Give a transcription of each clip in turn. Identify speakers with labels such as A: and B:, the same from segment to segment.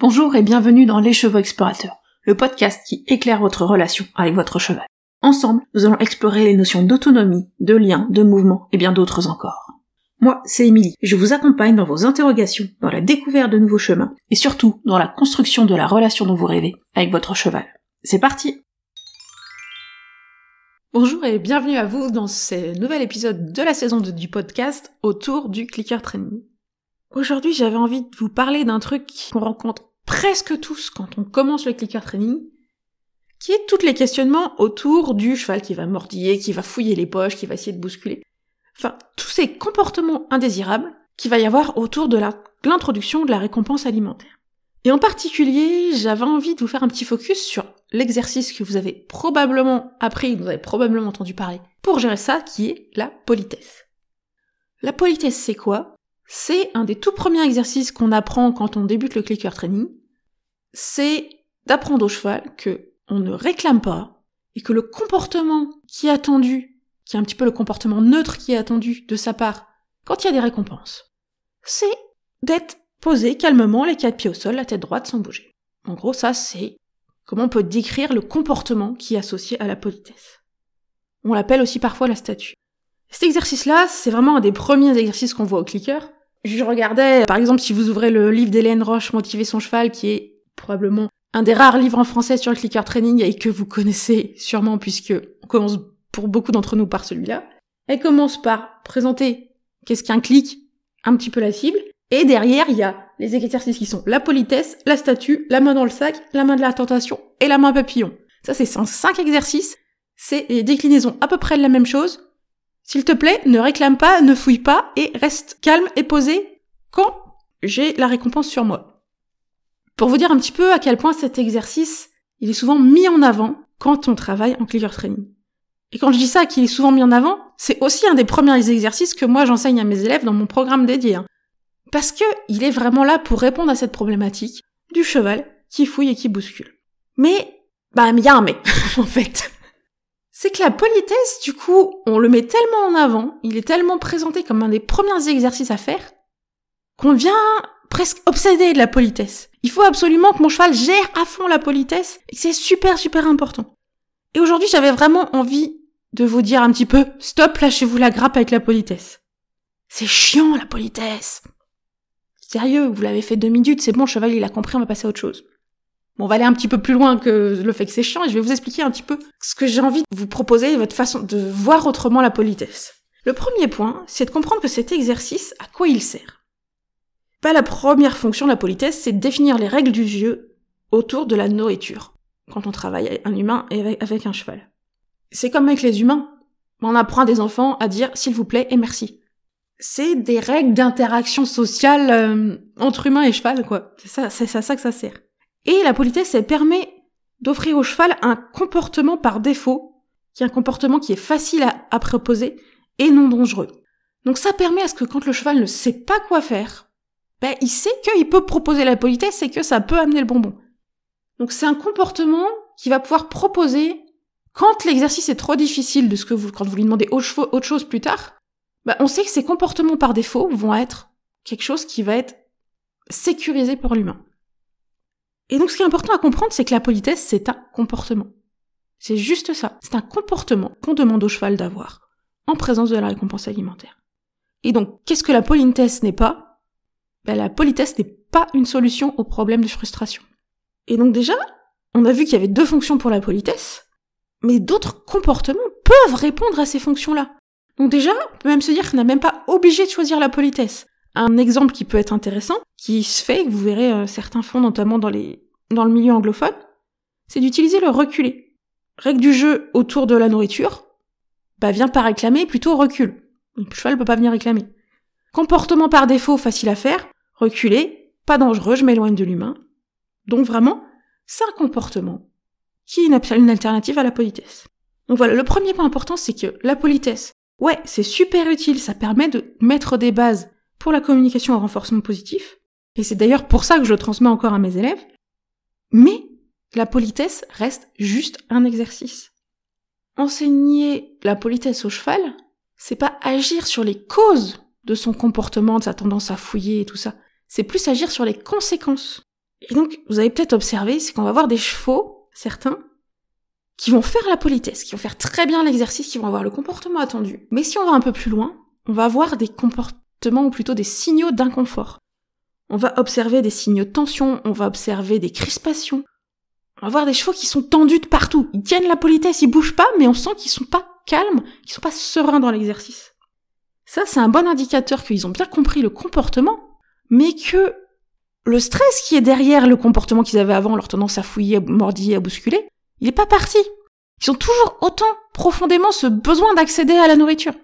A: Bonjour et bienvenue dans Les Chevaux Explorateurs, le podcast qui éclaire votre relation avec votre cheval. Ensemble, nous allons explorer les notions d'autonomie, de lien, de mouvement et bien d'autres encore. Moi, c'est Émilie, et je vous accompagne dans vos interrogations, dans la découverte de nouveaux chemins, et surtout dans la construction de la relation dont vous rêvez avec votre cheval. C'est parti Bonjour et bienvenue à vous dans ce nouvel épisode de la saison 2 du podcast autour du clicker training. Aujourd'hui, j'avais envie de vous parler d'un truc qu'on rencontre presque tous quand on commence le clicker training, qui est tous les questionnements autour du cheval qui va mordiller, qui va fouiller les poches, qui va essayer de bousculer. Enfin, tous ces comportements indésirables qu'il va y avoir autour de l'introduction de la récompense alimentaire. Et en particulier, j'avais envie de vous faire un petit focus sur l'exercice que vous avez probablement appris, vous avez probablement entendu parler, pour gérer ça, qui est la politesse. La politesse, c'est quoi? C'est un des tout premiers exercices qu'on apprend quand on débute le clicker training. C'est d'apprendre au cheval que on ne réclame pas et que le comportement qui est attendu, qui est un petit peu le comportement neutre qui est attendu de sa part quand il y a des récompenses, c'est d'être posé calmement les quatre pieds au sol, la tête droite sans bouger. En gros, ça c'est comment on peut décrire le comportement qui est associé à la politesse. On l'appelle aussi parfois la statue. Cet exercice-là, c'est vraiment un des premiers exercices qu'on voit au clicker. Je regardais, par exemple, si vous ouvrez le livre d'Hélène Roche, Motiver son cheval, qui est probablement un des rares livres en français sur le clicker training et que vous connaissez sûrement puisque on commence pour beaucoup d'entre nous par celui-là. Elle commence par présenter qu'est-ce qu'un clic, un petit peu la cible, et derrière il y a les exercices qui sont la politesse, la statue, la main dans le sac, la main de la tentation et la main papillon. Ça c'est cinq exercices, c'est des déclinaisons à peu près de la même chose. S'il te plaît, ne réclame pas, ne fouille pas et reste calme et posé quand j'ai la récompense sur moi. Pour vous dire un petit peu à quel point cet exercice, il est souvent mis en avant quand on travaille en clicker training. Et quand je dis ça, qu'il est souvent mis en avant, c'est aussi un des premiers exercices que moi j'enseigne à mes élèves dans mon programme dédié. Hein. Parce que il est vraiment là pour répondre à cette problématique du cheval qui fouille et qui bouscule. Mais, bah, il y a un mais, en fait. C'est que la politesse, du coup, on le met tellement en avant, il est tellement présenté comme un des premiers exercices à faire, qu'on vient presque obsédé de la politesse. Il faut absolument que mon cheval gère à fond la politesse et c'est super super important. Et aujourd'hui, j'avais vraiment envie de vous dire un petit peu stop, lâchez-vous la grappe avec la politesse. C'est chiant la politesse. Sérieux, vous l'avez fait deux minutes, c'est bon, cheval il a compris, on va passer à autre chose. Bon, on va aller un petit peu plus loin que le fait que c'est chiant et je vais vous expliquer un petit peu ce que j'ai envie de vous proposer, votre façon de voir autrement la politesse. Le premier point, c'est de comprendre que cet exercice, à quoi il sert. Pas la première fonction de la politesse, c'est de définir les règles du jeu autour de la nourriture, quand on travaille avec un humain et avec un cheval. C'est comme avec les humains. On apprend des enfants à dire s'il vous plaît et merci. C'est des règles d'interaction sociale euh, entre humain et cheval, quoi. C'est ça, ça que ça sert. Et la politesse, elle permet d'offrir au cheval un comportement par défaut, qui est un comportement qui est facile à proposer et non dangereux. Donc ça permet à ce que quand le cheval ne sait pas quoi faire, ben, il sait qu'il peut proposer la politesse et que ça peut amener le bonbon. Donc c'est un comportement qui va pouvoir proposer quand l'exercice est trop difficile de ce que vous, quand vous lui demandez autre chose plus tard, ben, on sait que ces comportements par défaut vont être quelque chose qui va être sécurisé pour l'humain. Et donc ce qui est important à comprendre, c'est que la politesse, c'est un comportement. C'est juste ça. C'est un comportement qu'on demande au cheval d'avoir en présence de la récompense alimentaire. Et donc, qu'est-ce que la politesse n'est pas? Ben, la politesse n'est pas une solution au problème de frustration. Et donc déjà, on a vu qu'il y avait deux fonctions pour la politesse, mais d'autres comportements peuvent répondre à ces fonctions-là. Donc déjà, on peut même se dire qu'on n'est même pas obligé de choisir la politesse. Un exemple qui peut être intéressant, qui se fait, que vous verrez euh, certains font notamment dans, le milieu anglophone, c'est d'utiliser le reculer. Règle du jeu autour de la nourriture, bah vient pas réclamer, plutôt recule. Le cheval peut pas venir réclamer. Comportement par défaut facile à faire, reculer, pas dangereux, je m'éloigne de l'humain. Donc vraiment, c'est un comportement qui est une alternative à la politesse. Donc voilà, le premier point important, c'est que la politesse, ouais, c'est super utile, ça permet de mettre des bases pour la communication au renforcement positif, et c'est d'ailleurs pour ça que je le transmets encore à mes élèves, mais la politesse reste juste un exercice. Enseigner la politesse au cheval, c'est pas agir sur les causes de son comportement, de sa tendance à fouiller et tout ça. C'est plus agir sur les conséquences. Et donc, vous avez peut-être observé, c'est qu'on va voir des chevaux, certains, qui vont faire la politesse, qui vont faire très bien l'exercice, qui vont avoir le comportement attendu. Mais si on va un peu plus loin, on va avoir des comportements ou plutôt des signaux d'inconfort. On va observer des signaux de tension, on va observer des crispations. On va voir des chevaux qui sont tendus de partout. Ils tiennent la politesse, ils bougent pas, mais on sent qu'ils sont pas calmes, qu'ils sont pas sereins dans l'exercice. Ça, c'est un bon indicateur qu'ils ont bien compris le comportement, mais que le stress qui est derrière le comportement qu'ils avaient avant, leur tendance à fouiller, à mordiller, à bousculer, il est pas parti. Ils ont toujours autant profondément ce besoin d'accéder à la nourriture.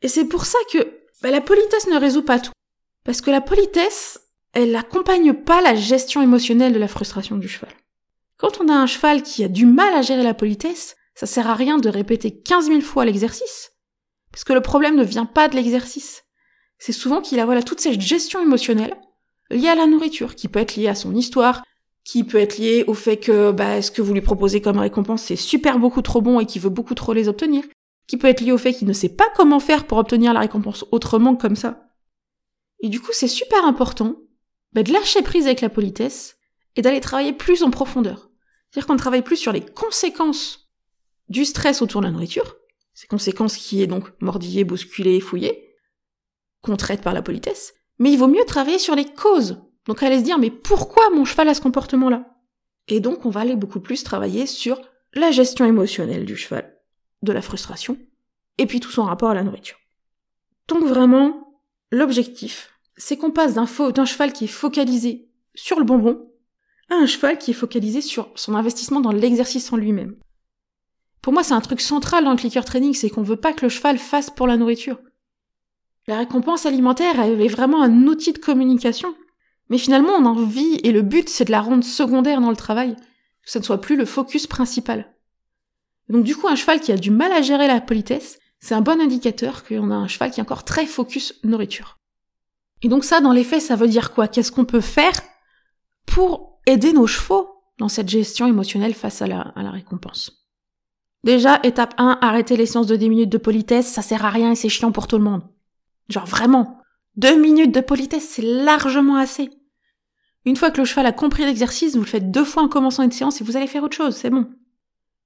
A: Et c'est pour ça que bah, la politesse ne résout pas tout. Parce que la politesse, elle n'accompagne pas la gestion émotionnelle de la frustration du cheval. Quand on a un cheval qui a du mal à gérer la politesse, ça sert à rien de répéter 15 000 fois l'exercice. Parce que le problème ne vient pas de l'exercice. C'est souvent qu'il a voilà toute cette gestion émotionnelle liée à la nourriture, qui peut être liée à son histoire, qui peut être liée au fait que bah, ce que vous lui proposez comme récompense c'est super beaucoup trop bon et qu'il veut beaucoup trop les obtenir, qui peut être lié au fait qu'il ne sait pas comment faire pour obtenir la récompense autrement comme ça. Et du coup, c'est super important bah, de lâcher prise avec la politesse et d'aller travailler plus en profondeur. C'est-à-dire qu'on travaille plus sur les conséquences du stress autour de la nourriture, ces conséquences qui est donc mordiller, bousculer, fouiller, qu'on traite par la politesse, mais il vaut mieux travailler sur les causes. Donc aller se dire mais pourquoi mon cheval a ce comportement-là? Et donc on va aller beaucoup plus travailler sur la gestion émotionnelle du cheval, de la frustration, et puis tout son rapport à la nourriture. Donc vraiment, L'objectif, c'est qu'on passe d'un, cheval qui est focalisé sur le bonbon à un cheval qui est focalisé sur son investissement dans l'exercice en lui-même. Pour moi, c'est un truc central dans le clicker training, c'est qu'on veut pas que le cheval fasse pour la nourriture. La récompense alimentaire, elle est vraiment un outil de communication. Mais finalement, on a envie, et le but, c'est de la rendre secondaire dans le travail, que ça ne soit plus le focus principal. Donc du coup, un cheval qui a du mal à gérer la politesse, c'est un bon indicateur qu'on a un cheval qui est encore très focus nourriture. Et donc ça, dans les faits, ça veut dire quoi? Qu'est-ce qu'on peut faire pour aider nos chevaux dans cette gestion émotionnelle face à la, récompense? Déjà, étape 1, arrêter les séances de 10 minutes de politesse, ça sert à rien et c'est chiant pour tout le monde. Genre vraiment, 2 minutes de politesse, c'est largement assez. Une fois que le cheval a compris l'exercice, vous le faites deux fois en commençant une séance et vous allez faire autre chose, c'est bon.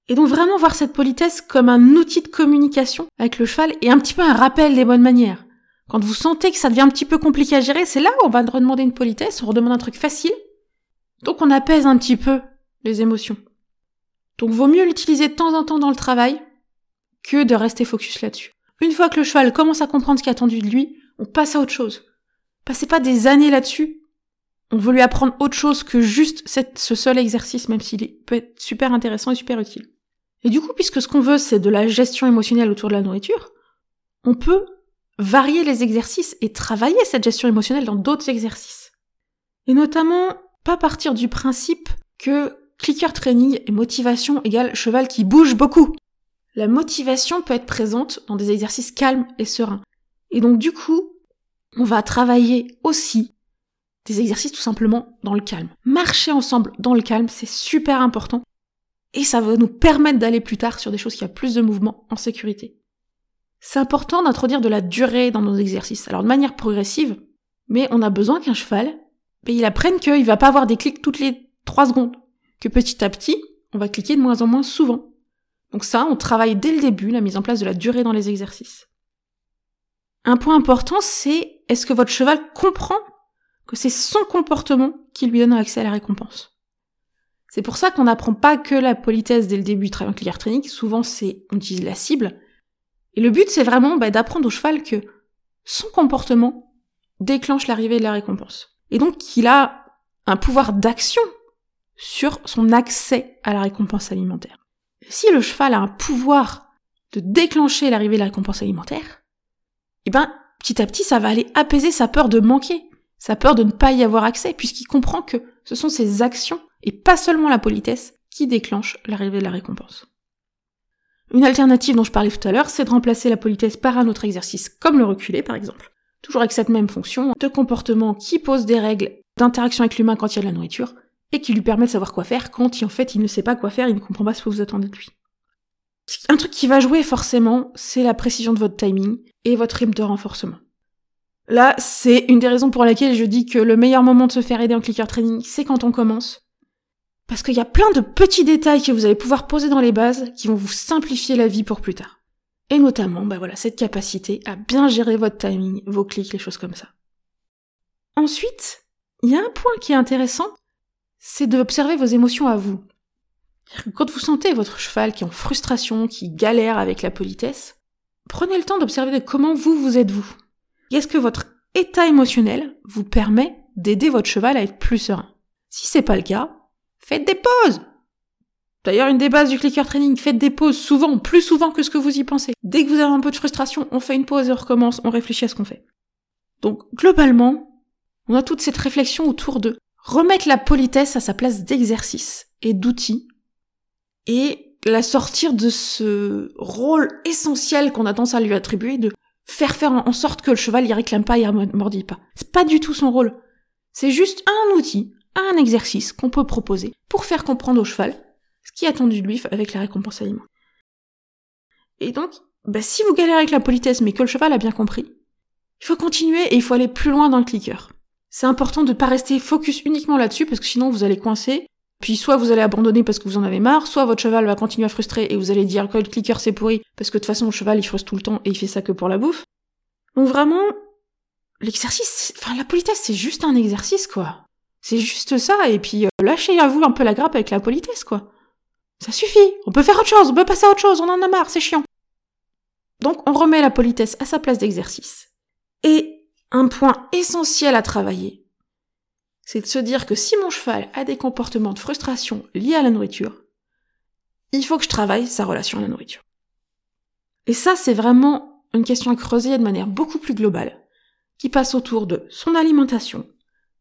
A: Et donc vraiment voir cette politesse comme un outil de communication avec le cheval et un petit peu un rappel des bonnes manières. Quand vous sentez que ça devient un petit peu compliqué à gérer, c'est là où on va redemander une politesse, on redemande un truc facile. Donc on apaise un petit peu les émotions. Donc vaut mieux l'utiliser de temps en temps dans le travail que de rester focus là-dessus. Une fois que le cheval commence à comprendre ce qui est attendu de lui, on passe à autre chose. Passez pas des années là-dessus. On veut lui apprendre autre chose que juste ce seul exercice, même s'il peut être super intéressant et super utile. Et du coup, puisque ce qu'on veut, c'est de la gestion émotionnelle autour de la nourriture, on peut varier les exercices et travailler cette gestion émotionnelle dans d'autres exercices. Et notamment, pas partir du principe que clicker training et motivation égale cheval qui bouge beaucoup. La motivation peut être présente dans des exercices calmes et sereins. Et donc du coup, on va travailler aussi des exercices tout simplement dans le calme. Marcher ensemble dans le calme, c'est super important et ça va nous permettre d'aller plus tard sur des choses qui ont plus de mouvement en sécurité. C'est important d'introduire de la durée dans nos exercices, alors de manière progressive, mais on a besoin qu'un cheval, ben, il apprenne qu'il va pas avoir des clics toutes les trois secondes, que petit à petit, on va cliquer de moins en moins souvent. Donc ça, on travaille dès le début la mise en place de la durée dans les exercices. Un point important, c'est est-ce que votre cheval comprend que c'est son comportement qui lui donne accès à la récompense? C'est pour ça qu'on n'apprend pas que la politesse dès le début du travail clear training. Souvent, c'est on utilise la cible. Et le but, c'est vraiment bah, d'apprendre au cheval que son comportement déclenche l'arrivée de la récompense. Et donc qu'il a un pouvoir d'action sur son accès à la récompense alimentaire. Si le cheval a un pouvoir de déclencher l'arrivée de la récompense alimentaire, eh ben, petit à petit, ça va aller apaiser sa peur de manquer, sa peur de ne pas y avoir accès, puisqu'il comprend que ce sont ses actions et pas seulement la politesse, qui déclenche l'arrivée de la récompense. Une alternative dont je parlais tout à l'heure, c'est de remplacer la politesse par un autre exercice, comme le reculer par exemple. Toujours avec cette même fonction de comportement qui pose des règles d'interaction avec l'humain quand il y a de la nourriture, et qui lui permet de savoir quoi faire quand en fait il ne sait pas quoi faire, il ne comprend pas ce que vous attendez de lui. Un truc qui va jouer forcément, c'est la précision de votre timing et votre rythme de renforcement. Là, c'est une des raisons pour laquelle je dis que le meilleur moment de se faire aider en clicker training, c'est quand on commence. Parce qu'il y a plein de petits détails que vous allez pouvoir poser dans les bases qui vont vous simplifier la vie pour plus tard. Et notamment, bah voilà, cette capacité à bien gérer votre timing, vos clics, les choses comme ça. Ensuite, il y a un point qui est intéressant, c'est d'observer vos émotions à vous. Quand vous sentez votre cheval qui est en frustration, qui galère avec la politesse, prenez le temps d'observer comment vous vous êtes vous. Est-ce que votre état émotionnel vous permet d'aider votre cheval à être plus serein? Si c'est pas le cas, faites des pauses. D'ailleurs, une des bases du clicker training, faites des pauses souvent, plus souvent que ce que vous y pensez. Dès que vous avez un peu de frustration, on fait une pause et on recommence, on réfléchit à ce qu'on fait. Donc, globalement, on a toute cette réflexion autour de remettre la politesse à sa place d'exercice et d'outil et la sortir de ce rôle essentiel qu'on a tendance à lui attribuer de faire faire en sorte que le cheval y réclame pas, il mordille pas. C'est pas du tout son rôle. C'est juste un outil, un exercice qu'on peut proposer pour faire comprendre au cheval ce qui est attendu de lui avec la récompense alimentaire. Et donc, bah, si vous galérez avec la politesse mais que le cheval a bien compris, il faut continuer et il faut aller plus loin dans le clicker. C'est important de pas rester focus uniquement là-dessus parce que sinon vous allez coincer puis soit vous allez abandonner parce que vous en avez marre, soit votre cheval va continuer à frustrer et vous allez dire que le clicker c'est pourri parce que de toute façon le cheval il frustre tout le temps et il fait ça que pour la bouffe. Donc vraiment, l'exercice, enfin la politesse c'est juste un exercice quoi. C'est juste ça et puis euh, lâchez à vous un peu la grappe avec la politesse quoi. Ça suffit, on peut faire autre chose, on peut passer à autre chose, on en a marre, c'est chiant. Donc on remet la politesse à sa place d'exercice. Et un point essentiel à travailler, c'est de se dire que si mon cheval a des comportements de frustration liés à la nourriture, il faut que je travaille sa relation à la nourriture. Et ça, c'est vraiment une question à creuser de manière beaucoup plus globale, qui passe autour de son alimentation,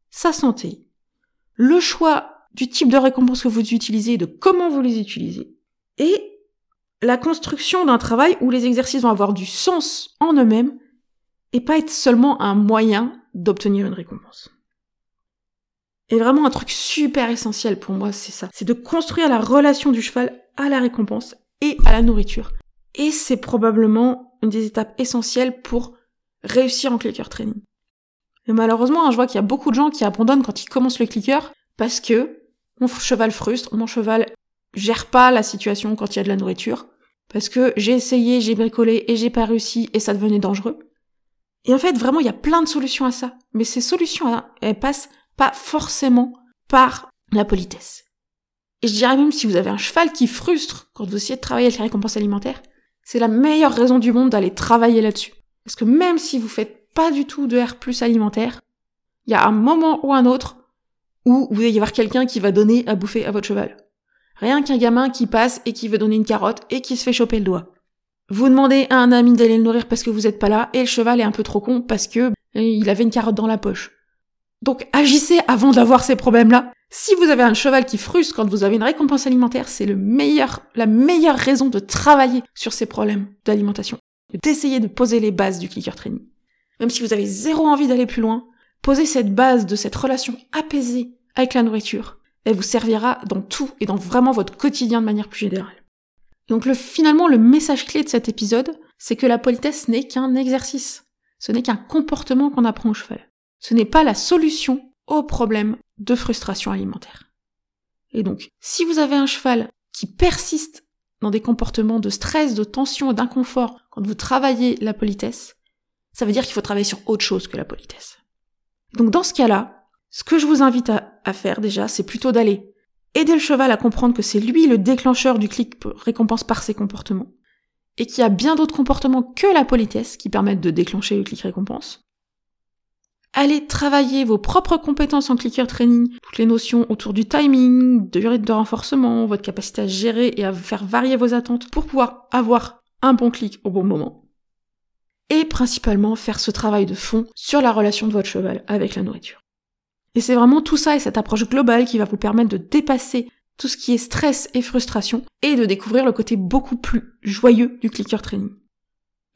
A: sa santé, le choix du type de récompense que vous utilisez et de comment vous les utilisez, et la construction d'un travail où les exercices vont avoir du sens en eux-mêmes et pas être seulement un moyen d'obtenir une récompense. Et vraiment un truc super essentiel pour moi, c'est ça. C'est de construire la relation du cheval à la récompense et à la nourriture. Et c'est probablement une des étapes essentielles pour réussir en clicker training. Et malheureusement, hein, je vois qu'il y a beaucoup de gens qui abandonnent quand ils commencent le clicker parce que mon cheval frustre, mon cheval gère pas la situation quand il y a de la nourriture. Parce que j'ai essayé, j'ai bricolé et j'ai pas réussi et ça devenait dangereux. Et en fait, vraiment, il y a plein de solutions à ça. Mais ces solutions, elles passent pas forcément par la politesse. Et je dirais même si vous avez un cheval qui frustre quand vous essayez de travailler avec les récompenses alimentaires, c'est la meilleure raison du monde d'aller travailler là-dessus. Parce que même si vous faites pas du tout de R plus alimentaire, il y a un moment ou un autre où vous allez y avoir quelqu'un qui va donner à bouffer à votre cheval. Rien qu'un gamin qui passe et qui veut donner une carotte et qui se fait choper le doigt. Vous demandez à un ami d'aller le nourrir parce que vous êtes pas là et le cheval est un peu trop con parce que euh, il avait une carotte dans la poche. Donc agissez avant d'avoir ces problèmes-là. Si vous avez un cheval qui frustre quand vous avez une récompense alimentaire, c'est le meilleur, la meilleure raison de travailler sur ces problèmes d'alimentation. D'essayer de poser les bases du clicker training. Même si vous avez zéro envie d'aller plus loin, posez cette base de cette relation apaisée avec la nourriture. Elle vous servira dans tout et dans vraiment votre quotidien de manière plus générale. Donc le, finalement, le message clé de cet épisode, c'est que la politesse n'est qu'un exercice. Ce n'est qu'un comportement qu'on apprend au cheval. Ce n'est pas la solution au problème de frustration alimentaire. Et donc, si vous avez un cheval qui persiste dans des comportements de stress, de tension d'inconfort quand vous travaillez la politesse, ça veut dire qu'il faut travailler sur autre chose que la politesse. Donc dans ce cas-là, ce que je vous invite à, faire déjà, c'est plutôt d'aller aider le cheval à comprendre que c'est lui le déclencheur du clic récompense par ses comportements, et qu'il y a bien d'autres comportements que la politesse qui permettent de déclencher le clic récompense, Allez travailler vos propres compétences en clicker training, toutes les notions autour du timing, de durée de renforcement, votre capacité à gérer et à faire varier vos attentes pour pouvoir avoir un bon clic au bon moment. Et principalement faire ce travail de fond sur la relation de votre cheval avec la nourriture. Et c'est vraiment tout ça et cette approche globale qui va vous permettre de dépasser tout ce qui est stress et frustration et de découvrir le côté beaucoup plus joyeux du clicker training.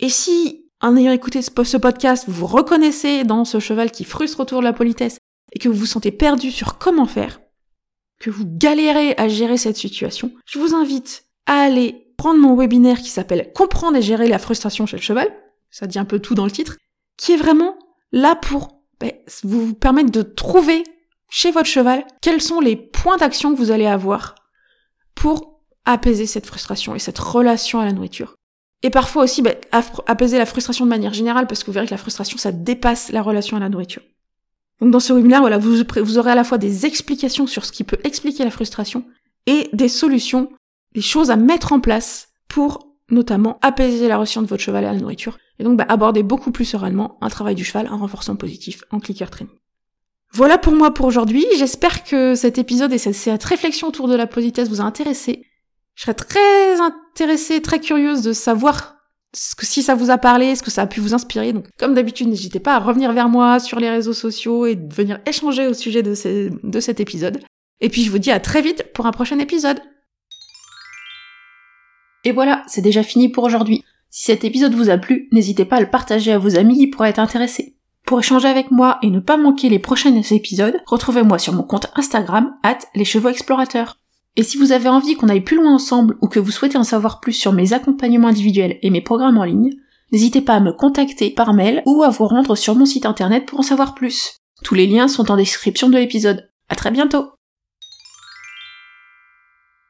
A: Et si en ayant écouté ce podcast, vous vous reconnaissez dans ce cheval qui frustre autour de la politesse et que vous vous sentez perdu sur comment faire, que vous galérez à gérer cette situation, je vous invite à aller prendre mon webinaire qui s'appelle Comprendre et gérer la frustration chez le cheval, ça dit un peu tout dans le titre, qui est vraiment là pour ben, vous permettre de trouver chez votre cheval quels sont les points d'action que vous allez avoir pour apaiser cette frustration et cette relation à la nourriture. Et parfois aussi ben, apaiser la frustration de manière générale parce que vous verrez que la frustration ça dépasse la relation à la nourriture. Donc dans ce webinaire, voilà, vous, vous aurez à la fois des explications sur ce qui peut expliquer la frustration et des solutions, des choses à mettre en place pour notamment apaiser la relation de votre cheval à la nourriture, et donc bah, aborder beaucoup plus sereinement un travail du cheval, un renforcement positif en clicker training. Voilà pour moi pour aujourd'hui, j'espère que cet épisode et cette, réflexion autour de la politesse vous a intéressé. Je serais très intéressée, très curieuse de savoir ce que, si ça vous a parlé, ce que ça a pu vous inspirer. Donc, comme d'habitude, n'hésitez pas à revenir vers moi sur les réseaux sociaux et de venir échanger au sujet de, de cet épisode. Et puis, je vous dis à très vite pour un prochain épisode. Et voilà, c'est déjà fini pour aujourd'hui. Si cet épisode vous a plu, n'hésitez pas à le partager à vos amis qui pourraient être intéressés. Pour échanger avec moi et ne pas manquer les prochains épisodes, retrouvez-moi sur mon compte Instagram, at les chevaux explorateurs. Et si vous avez envie qu'on aille plus loin ensemble ou que vous souhaitez en savoir plus sur mes accompagnements individuels et mes programmes en ligne, n'hésitez pas à me contacter par mail ou à vous rendre sur mon site internet pour en savoir plus. Tous les liens sont en description de l'épisode. À très bientôt!